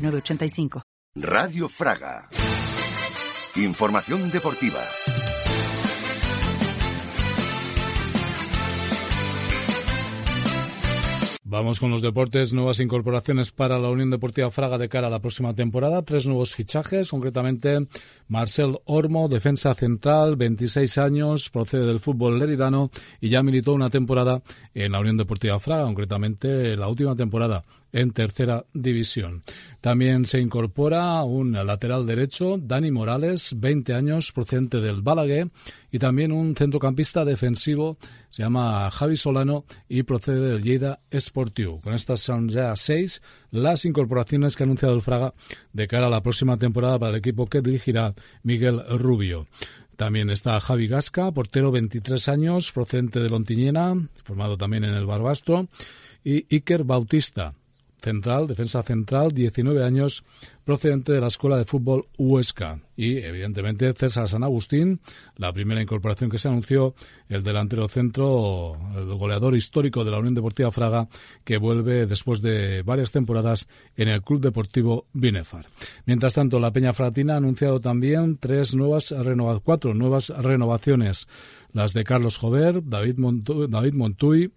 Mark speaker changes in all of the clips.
Speaker 1: 906985.
Speaker 2: Radio Fraga. Información deportiva.
Speaker 3: Vamos con los deportes, nuevas incorporaciones para la Unión Deportiva Fraga de cara a la próxima temporada, tres nuevos fichajes, concretamente Marcel Ormo, defensa central, 26 años, procede del fútbol leridano y ya militó una temporada en la Unión Deportiva Fraga, concretamente la última temporada en tercera división. También se incorpora un lateral derecho, Dani Morales, 20 años, procedente del Balaguer, y también un centrocampista defensivo, se llama Javi Solano y procede del Lleida Sportiu. Con estas son ya seis las incorporaciones que ha anunciado el Fraga de cara a la próxima temporada para el equipo que dirigirá Miguel Rubio. También está Javi Gasca, portero 23 años, procedente de Lontiñena, formado también en el Barbastro, y Iker Bautista, central, defensa central, 19 años, procedente de la Escuela de Fútbol Huesca. Y, evidentemente, César San Agustín, la primera incorporación que se anunció, el delantero centro, el goleador histórico de la Unión Deportiva Fraga, que vuelve después de varias temporadas en el Club Deportivo Binefar. Mientras tanto, la Peña Fratina ha anunciado también tres nuevas cuatro nuevas renovaciones. Las de Carlos Jover, David, David Montuy,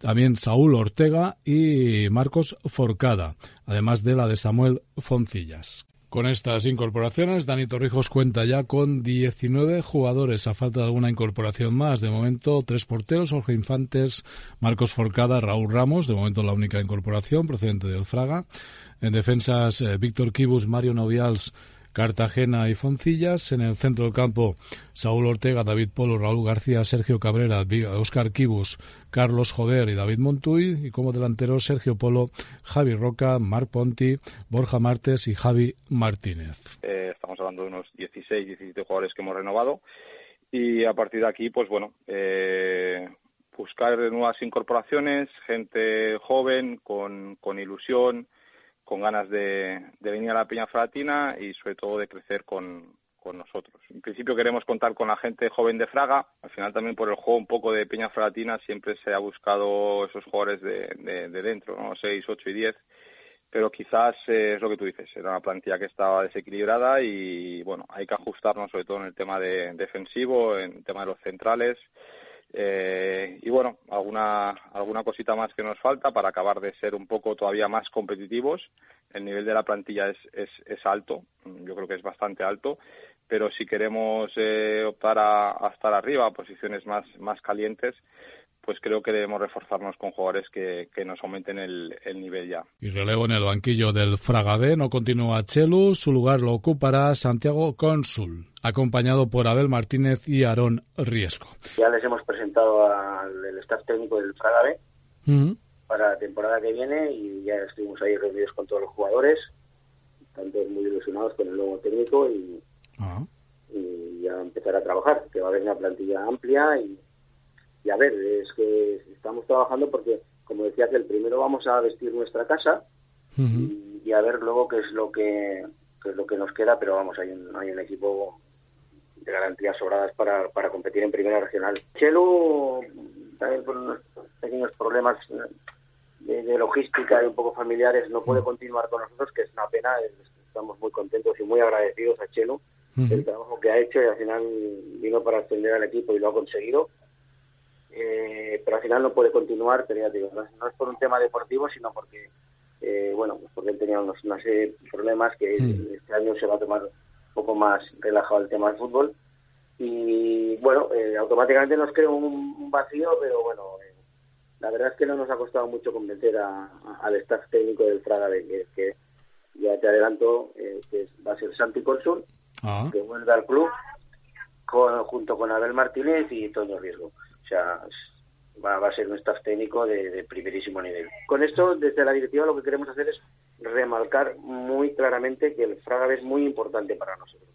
Speaker 3: también Saúl Ortega y Marcos Forcada, además de la de Samuel Foncillas. Con estas incorporaciones, Dani Torrijos cuenta ya con 19 jugadores, a falta de alguna incorporación más. De momento, tres porteros, Jorge Infantes, Marcos Forcada, Raúl Ramos, de momento la única incorporación procedente del Fraga. En defensas, eh, Víctor Kibus, Mario Novials, Cartagena y Foncillas. En el centro del campo, Saúl Ortega, David Polo, Raúl García, Sergio Cabrera, Oscar Kibus, Carlos Jover y David Montuy. Y como delanteros, Sergio Polo, Javi Roca, Marc Ponti, Borja Martes y Javi Martínez.
Speaker 4: Eh, estamos hablando de unos 16, 17 jugadores que hemos renovado. Y a partir de aquí, pues bueno, eh, buscar nuevas incorporaciones, gente joven, con, con ilusión, con ganas de, venir a la Peña Fratina y sobre todo de crecer con, nosotros. En principio queremos contar con la gente joven de Fraga. Al final también por el juego un poco de Peña Fratina siempre se ha buscado esos jugadores de, dentro, ¿no? 6, 8 y 10. Pero quizás eh, es lo que tú dices, era una plantilla que estaba desequilibrada y bueno, hay que ajustarnos sobre todo en el tema de defensivo, en el tema de los centrales eh, y bueno, alguna, alguna cosita más que nos falta para acabar de ser un poco todavía más competitivos. El nivel de la plantilla es, es, alto, yo creo que es bastante alto, pero si queremos eh, optar a, estar arriba, a posiciones más, más calientes, pues creo que debemos reforzarnos con jugadores que, nos aumenten el, nivel ya.
Speaker 3: Y relevo en el banquillo del Fragade, no continúa Chelu, su lugar lo ocupará Santiago Cónsul, acompañado por Abel Martínez y Aarón Riesco.
Speaker 5: Ya les hemos presentado al staff técnico del Fragade para la temporada que viene y ya estuvimos ahí reunidos con todos los jugadores, están todos muy ilusionados con el nuevo técnico y, ah. y ya empezar a trabajar, que va a haber una plantilla amplia y y a ver, es que estamos trabajando porque, como decías, el primero vamos a vestir nuestra casa y, a ver luego qué es lo que, es lo que nos queda, pero vamos, hay un, hay un equipo de garantías sobradas para, para competir en primera regional. Chelo, también por unos pequeños problemas de, logística y un poco familiares, no puede continuar con nosotros, que es una pena. Estamos muy contentos y muy agradecidos a Chelo el trabajo que ha hecho y al final vino para extender al equipo y lo ha conseguido eh, pero al final no puede continuar, pero ya digo, no, es por un tema deportivo, sino porque, eh, bueno, pues porque él tenía unos, una serie de problemas que este año se va a tomar un poco más relajado el tema del fútbol. Y bueno, eh, automáticamente nos crea un, vacío, pero bueno, la verdad es que no nos ha costado mucho convencer al staff técnico del Fraga de que, ya te adelanto que va a ser Santi Consul, ah. que vuelve al club con, junto con Abel Martínez y Toño Riesgo sea, va, a ser un staff técnico de, primerísimo nivel. Con esto, desde la directiva, lo que queremos hacer es remarcar muy claramente que el Fraga es muy importante para nosotros,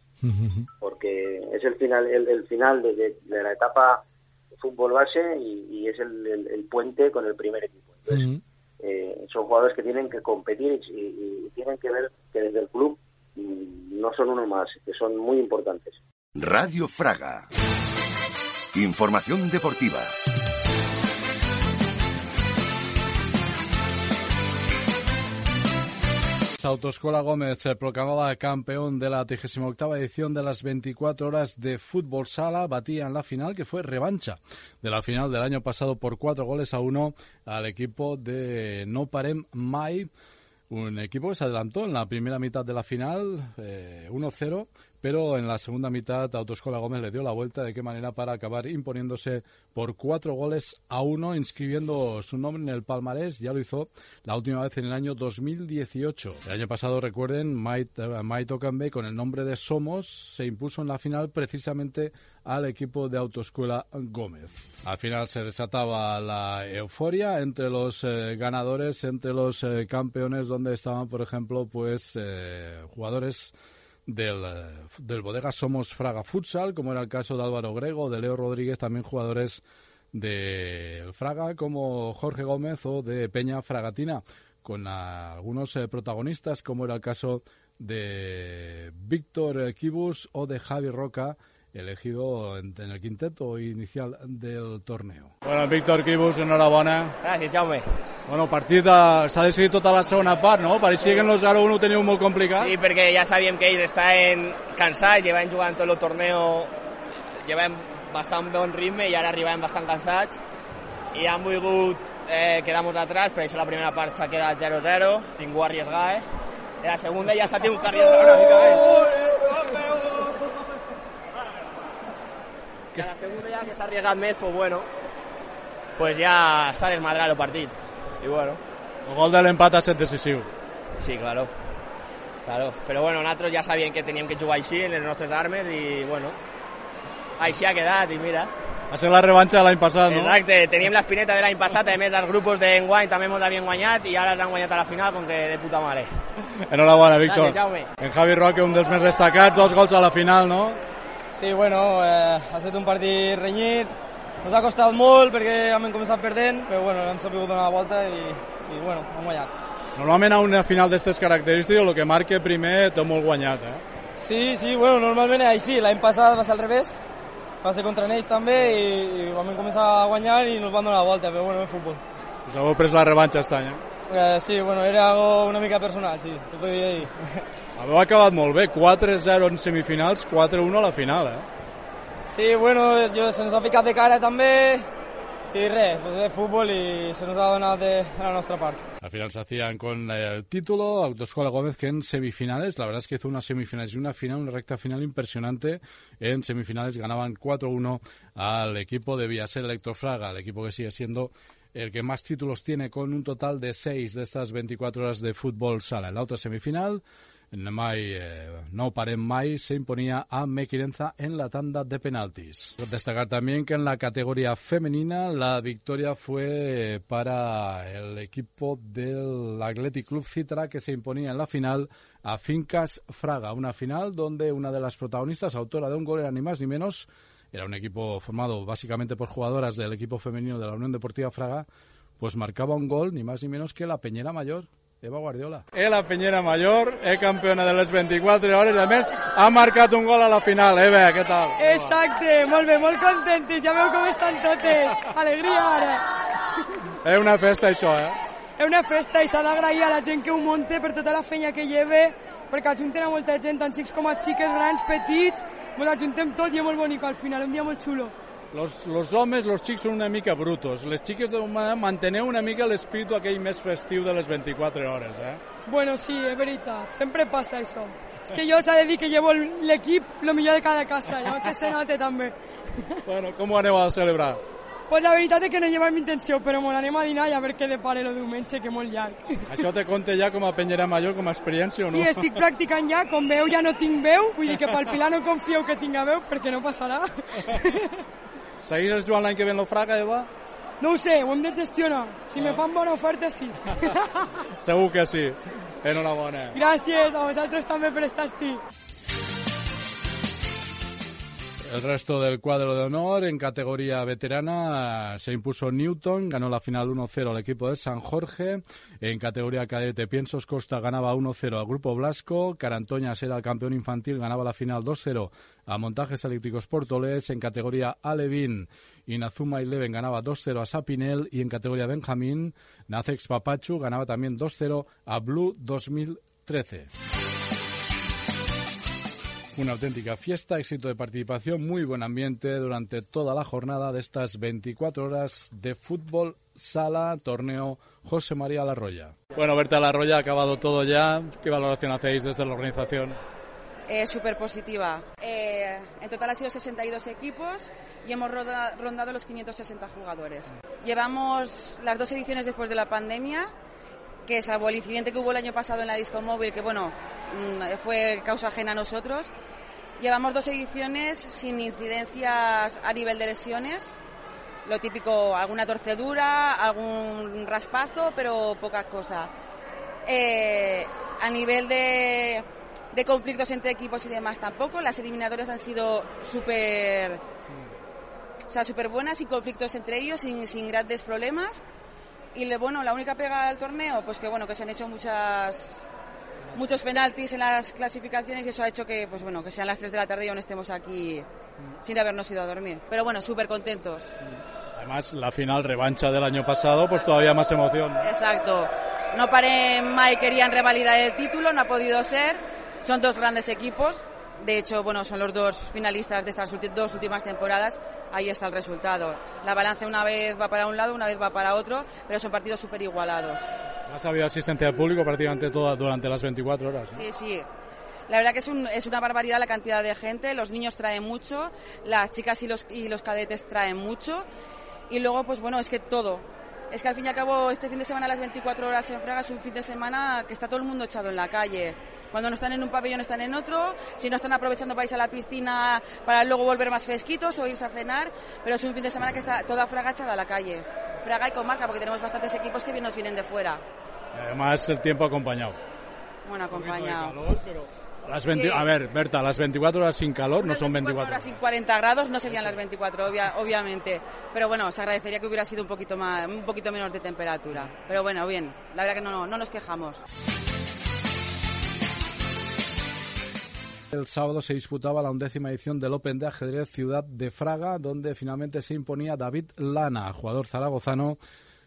Speaker 5: porque es el final, el, final de, la etapa fútbol base y, es el, puente con el primer equipo. Eh, son jugadores que tienen que competir y, tienen que ver que desde el club mm, no son uno más, que son muy importantes.
Speaker 2: Radio Fraga. Información deportiva.
Speaker 3: Autoescuela Gómez se proclamaba campeón de la 38 edición de las 24 horas de fútbol sala. Batía en la final, que fue revancha de la final del año pasado por cuatro goles a uno al equipo de No Parem Mai. Un equipo que se adelantó en la primera mitad de la final, 1-0, eh, pero en la segunda mitad Autoescuela Gómez le dio la vuelta de qué manera para acabar imponiéndose por cuatro goles a uno, inscribiendo su nombre en el palmarés. Ya lo hizo la última vez en el año 2018. El año pasado, recuerden, Mike Okambe con el nombre de Somos se impuso en la final precisamente al equipo de Autoescuela Gómez. Al final se desataba la euforia entre los eh, ganadores, entre los eh, campeones, donde estaban, por ejemplo, pues eh, jugadores del, del Bodega Somos Fraga Futsal, como era el caso de Álvaro Grego, de Leo Rodríguez, también jugadores del Fraga como Jorge Gómez o de Peña Fragatina, con algunos eh, protagonistas, como era el caso de Víctor Kibus o de Javi Roca, elegido en, el quinteto inicial del torneo.
Speaker 6: Bueno, Víctor Quibus, enhorabona.
Speaker 7: Gràcies, Jaume.
Speaker 6: Bueno, partit de... s'ha decidit tota la segona part, no? Pareixia que en el 0-1 ho teníeu molt complicat.
Speaker 7: Sí, perquè ja sabíem que ells estaven cansats, llevaven jugant tot el torneo, llevaven bastant bon ritme i ara arribem bastant cansats i han volgut eh, quedar-nos atrás, per això la primera part s'ha quedat 0-0, ningú arriesga, eh? La segunda ja s'ha tingut que arriesgar una mica més. A la segunda ya que s'ha arriesgat més, pues bueno, pues ya s'ha desmadrat el partit. Y bueno.
Speaker 6: El gol de l'empat ha estat decisiu.
Speaker 7: Sí, claro. Claro, però bueno, nosaltres ja sabíem que teníem que jugar així en les nostres armes i bueno, així ha quedat i mira.
Speaker 6: Va ser la revanxa de l'any passat, no?
Speaker 7: Exacte, teníem l'espineta de l'any passat, a més els grupos d'enguany també ens havien guanyat i ara els han guanyat a la final com que de puta mare.
Speaker 6: Enhorabona, Víctor.
Speaker 7: Gràcies, Jaume.
Speaker 6: En Javi Roque, un dels més destacats, dos gols a la final, no?
Speaker 8: Sí, bueno, eh, ha estat un partit renyit, ens ha costat molt perquè hem començat perdent, però bueno, hem sabut donar la volta i, i bueno, hem guanyat.
Speaker 6: Normalment a una final d'aquestes característiques el que marca primer té molt guanyat, eh?
Speaker 8: Sí, sí, bueno, normalment és així. L'any passat va ser al revés, va ser contra ells també i, i vam començar a guanyar i ens van donar la volta, però bueno, és futbol.
Speaker 6: Us heu pres la revanxa aquest any,
Speaker 8: eh? Eh, sí, bueno, era una mica personal, sí, se podria dir.
Speaker 6: Haveu acabat molt bé, 4-0 en semifinals, 4-1 a la final, eh?
Speaker 8: Sí, bueno, jo, se nos ha ficat de cara també y res, pues es fútbol y se nos ha donado de, de la nuestra parte.
Speaker 3: Al final se hacían con el título Autoescuela Gómez que en semifinales, la verdad es que hizo unas semifinales y una final, una recta final impresionante. En semifinales ganaban 4-1 al equipo de Villasel Electrofraga, el equipo que sigue siendo el que más títulos tiene con un total de seis de estas 24 horas de fútbol sala. En la otra semifinal, Mai, eh, no Parem Mai se imponía a Mequirenza en la tanda de penaltis. Destacar también que en la categoría femenina la victoria fue para el equipo del Athletic Club Citra que se imponía en la final a Fincas Fraga, una final donde una de las protagonistas, autora de un gol, era ni más ni menos era un equipo formado básicamente por jugadoras del equipo femenino de la Unión Deportiva Fraga, pues marcaba un gol ni más ni menos que la Peñera Mayor, Eva Guardiola.
Speaker 6: Eh, la Peñera Mayor, es campeona de las 24 hores, a més ha marcat un gol a la final. Eva, què tal?
Speaker 9: Exacte, molt bé, molt contentes, ja veu com estan totes. Alegria ara.
Speaker 6: És una festa això, eh?
Speaker 9: És una festa i s'ha d'agrair a la gent que ho monte per tota la feina que lleve perquè ajunten a molta gent, tant xics com a xiques, grans, petits, ens ajuntem tot i és molt bonic al final, un dia molt xulo.
Speaker 6: Los, los homes, los xics són una mica brutos. Les xiques de manteneu una mica l'espíritu aquell més festiu de les 24 hores, eh?
Speaker 9: Bueno, sí, és veritat. Sempre passa això. És que jo s'ha de dir que llevo l'equip el millor de cada casa, llavors se nota també.
Speaker 6: Bueno, com ho aneu a celebrar?
Speaker 9: Pues la veritat és que no llevem intenció, però me anem a dinar i a veure què depara el diumenge, que molt llarg.
Speaker 6: Això te conta ja com a Penyera Major, com a experiència o no?
Speaker 9: Sí, estic practicant ja, com veu ja no tinc veu, vull dir que pel Pilar no confieu que tinga veu, perquè no passarà.
Speaker 6: Segueixes jugant l'any que ve en l'Ofraga, Eva?
Speaker 9: No ho sé, ho hem de gestionar. Si me fan bona oferta, sí.
Speaker 6: Segur que sí. Enhorabona.
Speaker 9: Gràcies, a vosaltres també per estar aquí.
Speaker 3: El resto del cuadro de honor en categoría veterana se impuso Newton, ganó la final 1-0 al equipo de San Jorge. En categoría cadete Piensos Costa ganaba 1-0 al grupo Blasco. Carantoñas era el campeón infantil, ganaba la final 2-0 a Montajes Eléctricos Portoles. En categoría Alevín, Inazuma Leven ganaba 2-0 a Sapinel. Y en categoría Benjamín, Nacex Papachu ganaba también 2-0 a Blue 2013 una auténtica fiesta, éxito de participación, muy buen ambiente durante toda la jornada de estas 24 horas de fútbol sala torneo José María Larroya.
Speaker 6: Bueno, Berta Larroya, ha acabado todo ya. ¿Qué valoración hacéis desde la organización?
Speaker 10: Eh, Súper positiva. Eh, en total ha sido 62 equipos y hemos rondado los 560 jugadores. Llevamos las dos ediciones después de la pandemia, que salvo el incidente que hubo el año pasado en la disco móvil, que bueno, Mm, fue causa ajena a nosotros. Llevamos dos ediciones sin incidencias a nivel de lesiones. Lo típico, alguna torcedura, algún raspazo, pero poca cosa. Eh, a nivel de, conflictos entre equipos y demás tampoco. Las eliminatorias han sido súper o sea, súper buenas, sin conflictos entre ellos, sin grandes problemas. Y le, bueno, la única pega al torneo, pues que bueno, que se han hecho muchas muchos penaltis en las clasificaciones y eso ha hecho que, pues bueno, que sean las 3 de la tarde y aún estemos aquí sin habernos ido a dormir. Pero bueno, súper contentos.
Speaker 6: Además, la final revancha del año pasado, pues todavía más emoción.
Speaker 10: Exacto. No paré Mai querían revalidar el título, no ha podido ser. Son dos grandes equipos. De hecho, bueno, son los dos finalistas de estas dos últimas temporadas. Ahí está el resultado. La balanza una vez va para un lado, una vez va para otro, pero son partidos súper igualados.
Speaker 6: ¿Has habido asistencia al público prácticamente toda durante las 24 horas?
Speaker 10: Sí, sí. La verdad que es, un, es, una barbaridad la cantidad de gente. Los niños traen mucho, las chicas y los, y los cadetes traen mucho. Y luego, pues bueno, es que todo. Es que al fin y al cabo, este fin de semana, las 24 horas en Fraga, es un fin de semana que está todo el mundo echado en la calle. Cuando no están en un pabellón, están en otro. Si no están aprovechando para irse a la piscina para luego volver más fresquitos o irse a cenar. Pero es un fin de semana que está toda Fraga echada a la calle. Fraga y comarca, porque tenemos bastantes equipos que bien nos vienen de fuera.
Speaker 6: Además, el tiempo acompañado.
Speaker 10: Bueno, acompañado.
Speaker 6: Las 20, A ver, Berta, las 24 horas sin calor no son 24
Speaker 10: horas sin 40 grados no serían las 24, obviamente. Pero bueno, se agradecería que hubiera sido un poquito, más, un poquito menos de temperatura. Pero bueno, bien, la verdad que no, no nos quejamos.
Speaker 3: El sábado se disputaba la undécima edición del Open de ajedrez Ciudad de Fraga, donde finalmente se imponía David Lana, jugador zaragozano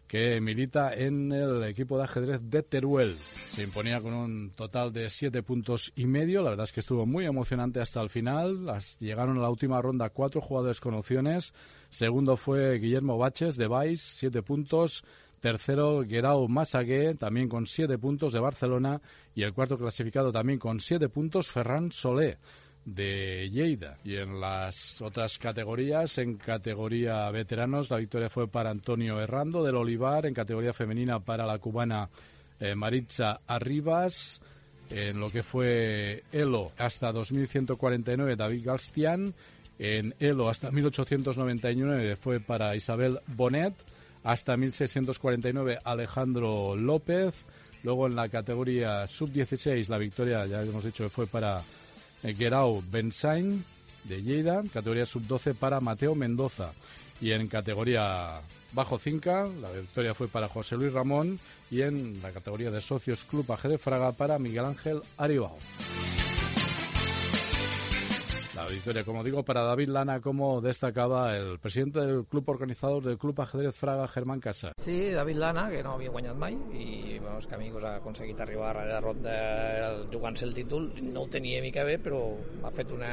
Speaker 3: que milita en el equipo de ajedrez de Teruel. Se imponía con un total de siete puntos y medio. La verdad es que estuvo muy emocionante hasta el final. Las, llegaron a la última ronda cuatro jugadores con opciones. Segundo fue Guillermo Baches de Vice, siete puntos. Tercero, Guerau Masagué, también con siete puntos de Barcelona. Y el cuarto clasificado también con siete puntos, Ferran Solé de Lleida. Y en las otras categorías, en categoría veteranos, la victoria fue para Antonio Herrando del Olivar, en categoría femenina para la cubana eh, Maritza Arribas, en lo que fue Elo hasta 2149 David Galstian, en Elo hasta 1899 fue para Isabel Bonet, hasta 1649 Alejandro López, luego en la categoría sub-16 la victoria, ya hemos dicho que fue para Guerau Bensain de Lleida, categoría sub-12 para Mateo Mendoza. Y en categoría bajo 5, la victoria fue para José Luis Ramón y en la categoría de socios Club de Fraga para Miguel Ángel Aribao. Victoria, como digo, para David Lana, como destacaba el presidente del club organizador del Club Ajedrez Fraga, Germán Casa.
Speaker 11: Sí, David Lana, que no havia guanyat mai, i bueno, que Amigos ha aconseguit arribar a la ronda jugant-se el títol. No ho tenia mica bé, però ha fet una...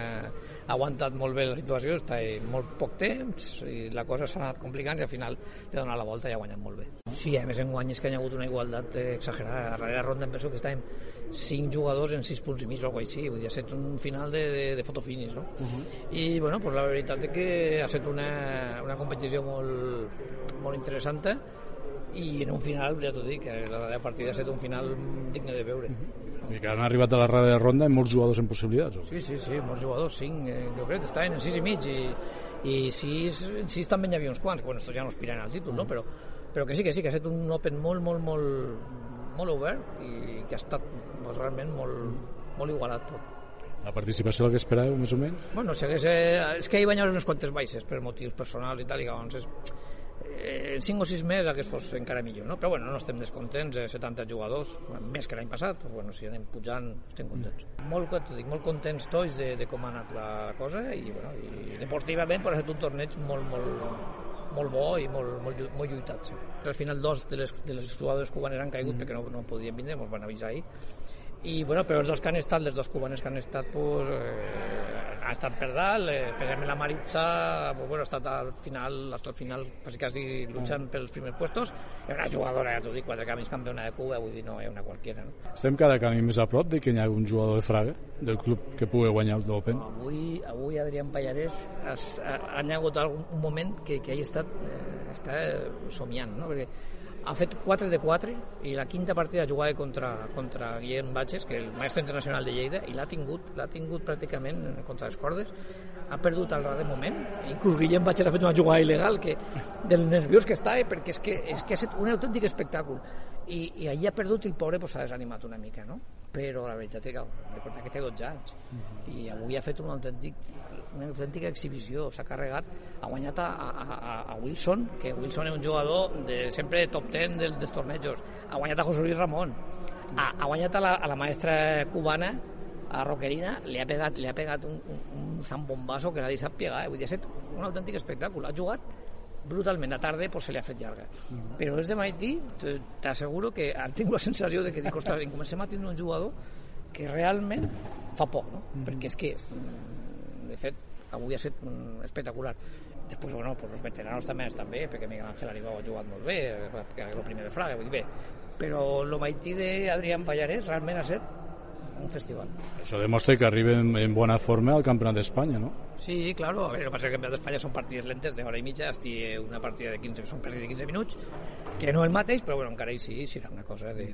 Speaker 11: ha aguantat molt bé la situació, està molt poc temps, i la cosa s'ha anat complicant i al final té donat la volta i ha guanyat molt bé. Sí, a més en guany que hi ha hagut una igualtat exagerada. A la ronda em penso que estàvem cinc jugadors en sis punts i mig o alguna així, vull dir, ha estat un final de, de, de fotofinis, no? Uh -huh. I, bueno, pues la veritat és que ha estat una, una competició molt, molt interessant i en un final, ja t'ho dic, la, la partida ha estat un final digne de veure. Uh -huh.
Speaker 3: I que han arribat a la de ronda amb molts jugadors en possibilitats. O?
Speaker 11: Sí, sí, sí, molts jugadors, cinc, eh, jo crec que estaven en sis i mig i, i sis, en sis també hi havia uns quants, bueno, estos ja no aspiren al títol, no? però, però que sí, que sí, que ha estat un Open molt, molt, molt, molt obert i que ha estat pues, realment molt, molt igualat tot.
Speaker 3: La participació la que esperàveu, més o menys?
Speaker 11: Bueno, si hagués, eh, és que hi van haver unes quantes baixes per motius personals i tal, i llavors és, eh, en 5 o 6 més hagués fos encara millor, no? Però bueno, no estem descontents, eh, 70 jugadors, més que l'any passat, doncs bueno, si anem pujant estem contents. Mm. Molt, dic, molt contents tots de, de com ha anat la cosa i, bueno, i deportivament per ser un torneig molt, molt, molt bo i molt, molt, molt lluitat. Sí. Al final dos de les, de les jugadores cubanes han caigut mm. perquè no, no podien vindre, ens van avisar ahir i bueno, però els dos que han estat, les dos cubanes que han estat pues, eh, ha estat per dalt, eh, especialment la Maritza pues, bueno, ha estat al final hasta el final quasi quasi luchant mm. pels primers puestos és una jugadora, ja t'ho dic, quatre canvis campiona de Cuba vull dir, no és una qualquiera no?
Speaker 3: Estem cada camí més a prop de que hi ha un jugador de Fraga del club que pugui guanyar el d'Open
Speaker 11: avui, avui Adrián Pallarès has, ha, ha hagut algun, un moment que, que hagi estat eh, està somiant no? perquè ha fet 4 de 4 i la quinta partida jugava contra, contra Guillem Batges, que és el mestre internacional de Lleida, i l'ha tingut, l'ha tingut pràcticament contra les cordes. Ha perdut al de moment. Inclús Guillem Batges ha fet una jugada il·legal que, del nerviós que estava, perquè és que, és que ha estat un autèntic espectacle. I, i allà ha perdut i el pobre s'ha pues, desanimat una mica, no? Però la veritat és que, recorda que té 12 anys. Uh -huh. I avui ha fet un autèntic una autèntica exhibició, s'ha carregat, ha guanyat a, a, a, Wilson, que Wilson és un jugador de sempre top 10 dels, dels tornejos, ha guanyat a José Luis Ramón, ha, ha guanyat a la, a la maestra cubana, a Roquerina, li ha pegat, li ha pegat un, un, un zambombazo que l'ha deixat pegar, eh? vull dir, ha estat un autèntic espectacle, ha jugat brutalment, a tarda pues, se li ha fet llarga. Mm. Però és de Maití, t'asseguro que tingut la sensació de que dic, ostres, comencem a tenir un jugador que realment fa por, no? Mm. Perquè és que de fet, avui ha estat espectacular. Després, bueno, pues els veteranos també estan bé, perquè Miguel Ángel Aribau ha jugat molt bé, que és el primer de Fraga, vull dir bé. Però el Maití d'Adrián Pallarès realment ha estat un festival.
Speaker 3: Això demostra que arriben en bona forma al Campionat d'Espanya, ¿no?
Speaker 11: Sí, claro. A ver, lo que pasa es que el Campionat d'Espanya són partides lentes de hora i mitja, esti una partida de 15, són partides de 15 minuts, que no el mateix, però bueno, encara hi sí, serà una cosa de,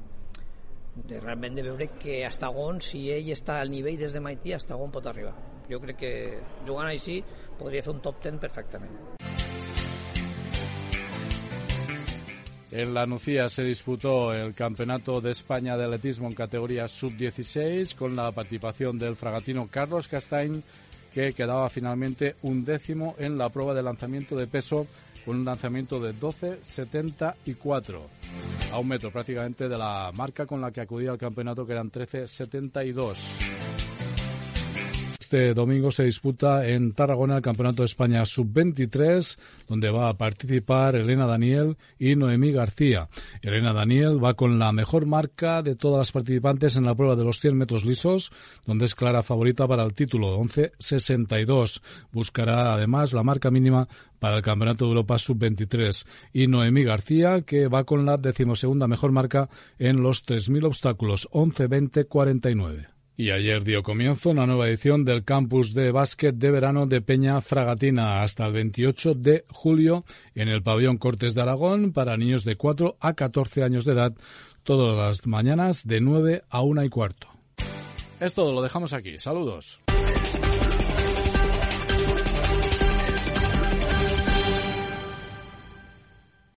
Speaker 11: de realment de veure que hasta on, si ell està al nivell des de Maití, hasta on pot arribar. Jo crec que jugant així podria fer un top 10 perfectament.
Speaker 3: En la Nucía se disputó el Campeonato de España de Atletismo en categoría sub-16 con la participación del fragatino Carlos Castañ que quedaba finalmente un décimo en la prueba de lanzamiento de peso con un lanzamiento de 12.74 a un metro prácticamente de la marca con la que acudía al campeonato que eran 13.72. Este domingo se disputa en Tarragona el Campeonato de España Sub-23, donde va a participar Elena Daniel y Noemí García. Elena Daniel va con la mejor marca de todas las participantes en la prueba de los 100 metros lisos, donde es clara favorita para el título, 11.62. Buscará además la marca mínima para el Campeonato de Europa Sub-23 y Noemí García, que va con la decimosegunda mejor marca en los 3.000 obstáculos, 11.20.49. Y ayer dio comienzo una nueva edición del campus de básquet de verano de Peña Fragatina hasta el 28 de julio en el pabellón Cortes de Aragón para niños de 4 a 14 años de edad, todas las mañanas de 9 a 1 y cuarto. Es todo, lo dejamos aquí. Saludos.